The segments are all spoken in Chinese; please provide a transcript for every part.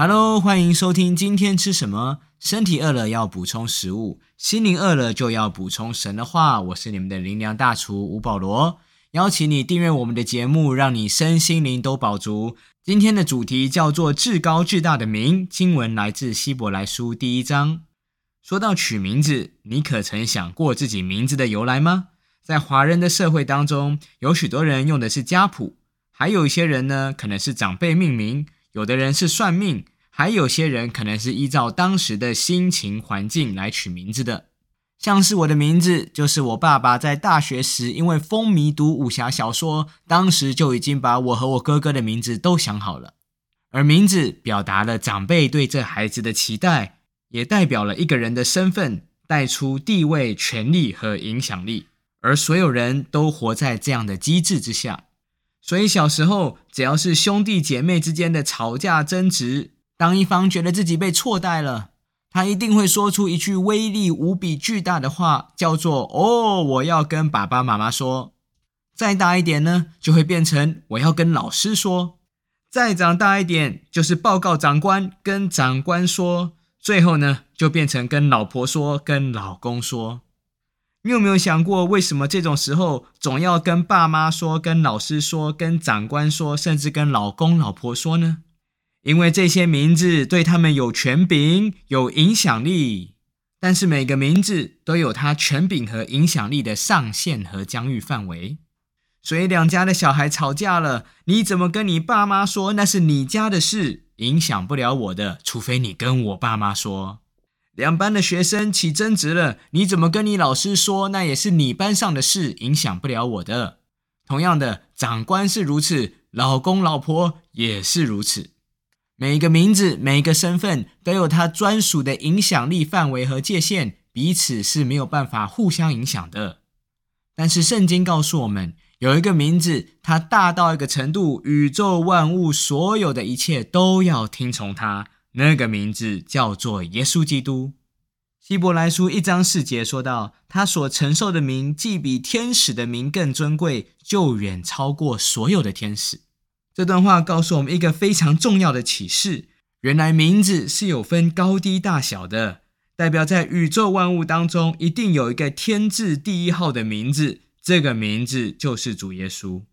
Hello，欢迎收听今天吃什么？身体饿了要补充食物，心灵饿了就要补充神的话。我是你们的灵粮大厨吴保罗，邀请你订阅我们的节目，让你身心灵都饱足。今天的主题叫做至高至大的名，经文来自希伯来书第一章。说到取名字，你可曾想过自己名字的由来吗？在华人的社会当中，有许多人用的是家谱，还有一些人呢，可能是长辈命名。有的人是算命，还有些人可能是依照当时的心情环境来取名字的。像是我的名字，就是我爸爸在大学时因为风靡读武侠小说，当时就已经把我和我哥哥的名字都想好了。而名字表达了长辈对这孩子的期待，也代表了一个人的身份，带出地位、权力和影响力。而所有人都活在这样的机制之下。所以小时候，只要是兄弟姐妹之间的吵架争执，当一方觉得自己被错待了，他一定会说出一句威力无比巨大的话，叫做“哦，我要跟爸爸妈妈说”。再大一点呢，就会变成“我要跟老师说”。再长大一点，就是报告长官，跟长官说。最后呢，就变成跟老婆说，跟老公说。你有没有想过，为什么这种时候总要跟爸妈说、跟老师说、跟长官说，甚至跟老公、老婆说呢？因为这些名字对他们有权柄、有影响力。但是每个名字都有它权柄和影响力的上限和疆域范围。所以两家的小孩吵架了，你怎么跟你爸妈说？那是你家的事，影响不了我的，除非你跟我爸妈说。两班的学生起争执了，你怎么跟你老师说？那也是你班上的事，影响不了我的。同样的，长官是如此，老公老婆也是如此。每一个名字，每一个身份，都有他专属的影响力范围和界限，彼此是没有办法互相影响的。但是圣经告诉我们，有一个名字，它大到一个程度，宇宙万物所有的一切都要听从它。那个名字叫做耶稣基督。希伯来书一章四节说到，他所承受的名，既比天使的名更尊贵，就远超过所有的天使。这段话告诉我们一个非常重要的启示：原来名字是有分高低大小的，代表在宇宙万物当中，一定有一个天字第一号的名字，这个名字就是主耶稣。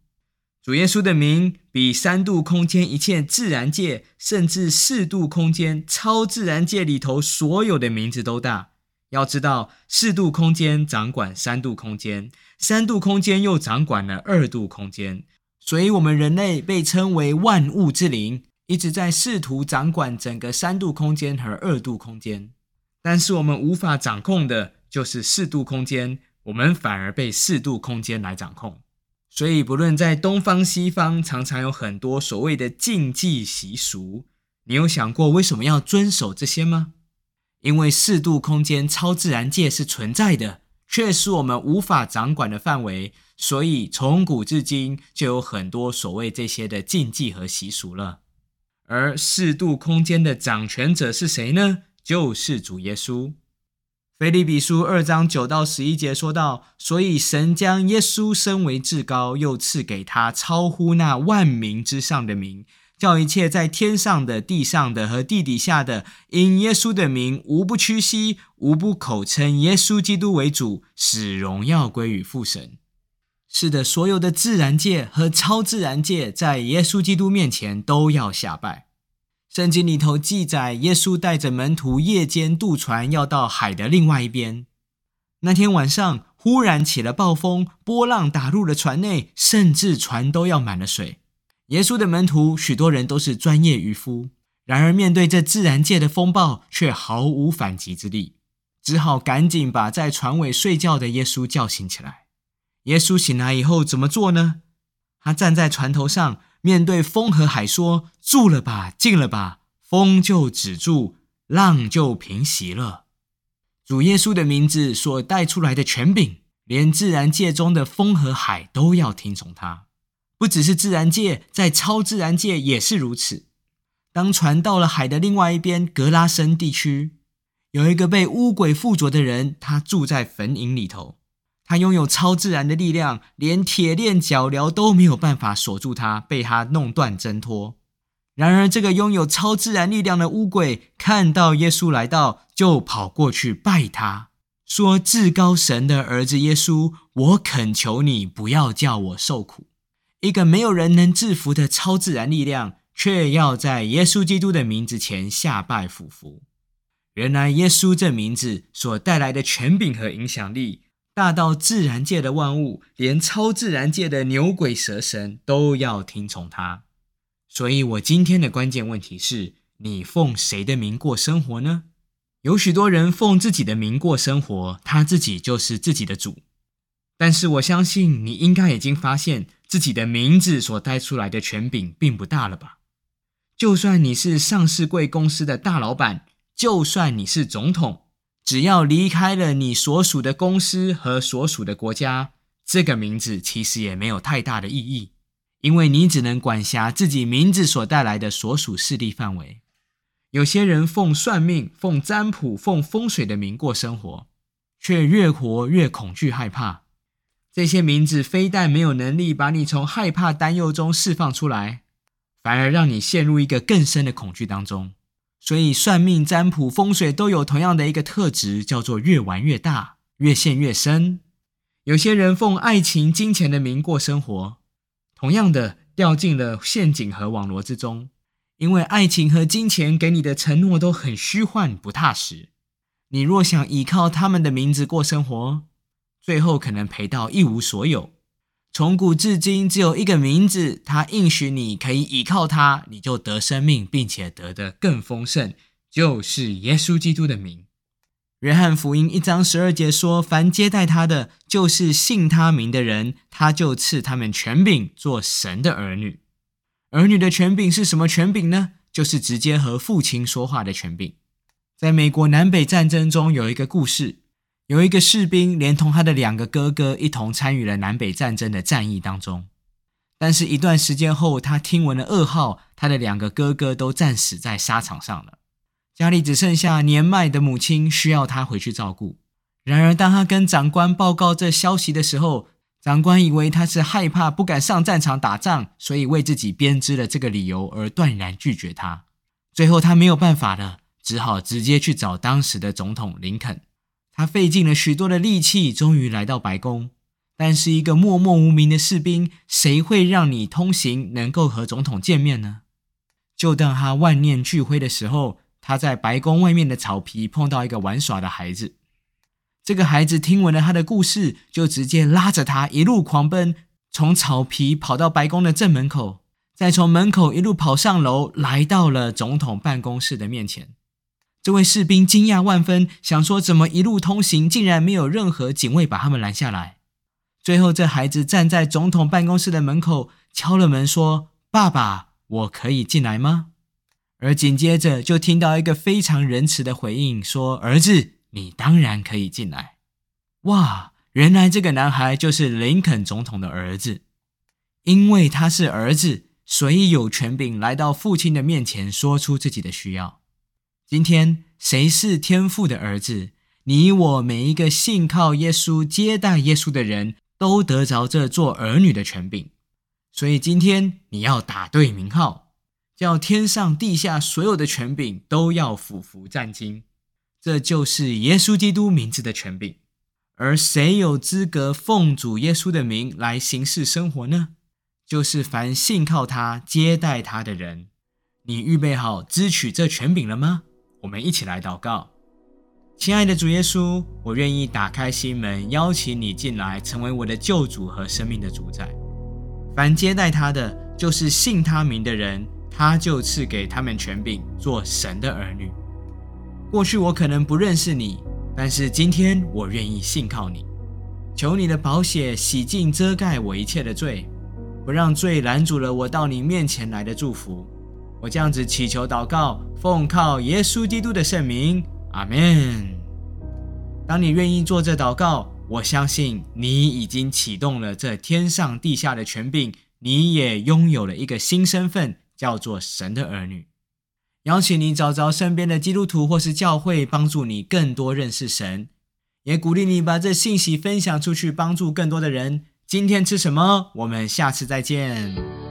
主耶稣的名比三度空间一切自然界，甚至四度空间超自然界里头所有的名字都大。要知道，四度空间掌管三度空间，三度空间又掌管了二度空间，所以，我们人类被称为万物之灵，一直在试图掌管整个三度空间和二度空间。但是，我们无法掌控的就是四度空间，我们反而被四度空间来掌控。所以，不论在东方西方，常常有很多所谓的禁忌习俗。你有想过为什么要遵守这些吗？因为四度空间超自然界是存在的，却是我们无法掌管的范围。所以，从古至今就有很多所谓这些的禁忌和习俗了。而四度空间的掌权者是谁呢？就是主耶稣。腓立比书二章九到十一节说到，所以神将耶稣升为至高，又赐给他超乎那万名之上的名，叫一切在天上的、地上的和地底下的，因耶稣的名，无不屈膝，无不口称耶稣基督为主，使荣耀归于父神。是的，所有的自然界和超自然界，在耶稣基督面前都要下拜。圣经里头记载，耶稣带着门徒夜间渡船，要到海的另外一边。那天晚上，忽然起了暴风，波浪打入了船内，甚至船都要满了水。耶稣的门徒许多人都是专业渔夫，然而面对这自然界的风暴，却毫无反击之力，只好赶紧把在船尾睡觉的耶稣叫醒起来。耶稣醒来以后怎么做呢？他站在船头上。面对风和海说：“住了吧，静了吧。”风就止住，浪就平息了。主耶稣的名字所带出来的权柄，连自然界中的风和海都要听从他。不只是自然界，在超自然界也是如此。当船到了海的另外一边，格拉森地区，有一个被巫鬼附着的人，他住在坟茔里头。他拥有超自然的力量，连铁链脚镣都没有办法锁住他，被他弄断挣脱。然而，这个拥有超自然力量的乌鬼看到耶稣来到，就跑过去拜他，说：“至高神的儿子耶稣，我恳求你不要叫我受苦。”一个没有人能制服的超自然力量，却要在耶稣基督的名字前下拜俯伏。原来，耶稣这名字所带来的权柄和影响力，大到自然界的万物，连超自然界的牛鬼蛇神都要听从他。所以，我今天的关键问题是：你奉谁的名过生活呢？有许多人奉自己的名过生活，他自己就是自己的主。但是，我相信你应该已经发现自己的名字所带出来的权柄并不大了吧？就算你是上市贵公司的大老板，就算你是总统，只要离开了你所属的公司和所属的国家，这个名字其实也没有太大的意义。因为你只能管辖自己名字所带来的所属势力范围。有些人奉算命、奉占卜、奉风水的名过生活，却越活越恐惧害怕。这些名字非但没有能力把你从害怕、担忧中释放出来，反而让你陷入一个更深的恐惧当中。所以，算命、占卜、风水都有同样的一个特质，叫做越玩越大，越陷越深。有些人奉爱情、金钱的名过生活。同样的，掉进了陷阱和网罗之中，因为爱情和金钱给你的承诺都很虚幻不踏实。你若想依靠他们的名字过生活，最后可能赔到一无所有。从古至今，只有一个名字，他应许你可以依靠他，你就得生命，并且得的更丰盛，就是耶稣基督的名。约翰福音一章十二节说：“凡接待他的，就是信他名的人，他就赐他们权柄，做神的儿女。儿女的权柄是什么权柄呢？就是直接和父亲说话的权柄。在美国南北战争中，有一个故事，有一个士兵连同他的两个哥哥一同参与了南北战争的战役当中。但是，一段时间后，他听闻了噩耗，他的两个哥哥都战死在沙场上了。”家里只剩下年迈的母亲需要他回去照顾。然而，当他跟长官报告这消息的时候，长官以为他是害怕不敢上战场打仗，所以为自己编织了这个理由而断然拒绝他。最后，他没有办法了，只好直接去找当时的总统林肯。他费尽了许多的力气，终于来到白宫。但是，一个默默无名的士兵，谁会让你通行，能够和总统见面呢？就当他万念俱灰的时候。他在白宫外面的草皮碰到一个玩耍的孩子，这个孩子听闻了他的故事，就直接拉着他一路狂奔，从草皮跑到白宫的正门口，再从门口一路跑上楼，来到了总统办公室的面前。这位士兵惊讶万分，想说怎么一路通行竟然没有任何警卫把他们拦下来。最后，这孩子站在总统办公室的门口，敲了门，说：“爸爸，我可以进来吗？”而紧接着就听到一个非常仁慈的回应，说：“儿子，你当然可以进来。”哇，原来这个男孩就是林肯总统的儿子，因为他是儿子，所以有权柄来到父亲的面前，说出自己的需要。今天谁是天父的儿子？你我每一个信靠耶稣、接待耶稣的人都得着这做儿女的权柄。所以今天你要打对名号。叫天上地下所有的权柄都要俯伏战惊，这就是耶稣基督名字的权柄。而谁有资格奉主耶稣的名来行事生活呢？就是凡信靠他、接待他的人。你预备好支取这权柄了吗？我们一起来祷告，亲爱的主耶稣，我愿意打开心门，邀请你进来，成为我的救主和生命的主宰。凡接待他的，就是信他名的人。他就赐给他们权柄，做神的儿女。过去我可能不认识你，但是今天我愿意信靠你。求你的宝血洗净、遮盖我一切的罪，不让罪拦阻了我到你面前来的祝福。我这样子祈求祷告，奉靠耶稣基督的圣名，阿门。当你愿意做这祷告，我相信你已经启动了这天上地下的权柄，你也拥有了一个新身份。叫做神的儿女，邀请你找找身边的基督徒或是教会，帮助你更多认识神，也鼓励你把这信息分享出去，帮助更多的人。今天吃什么？我们下次再见。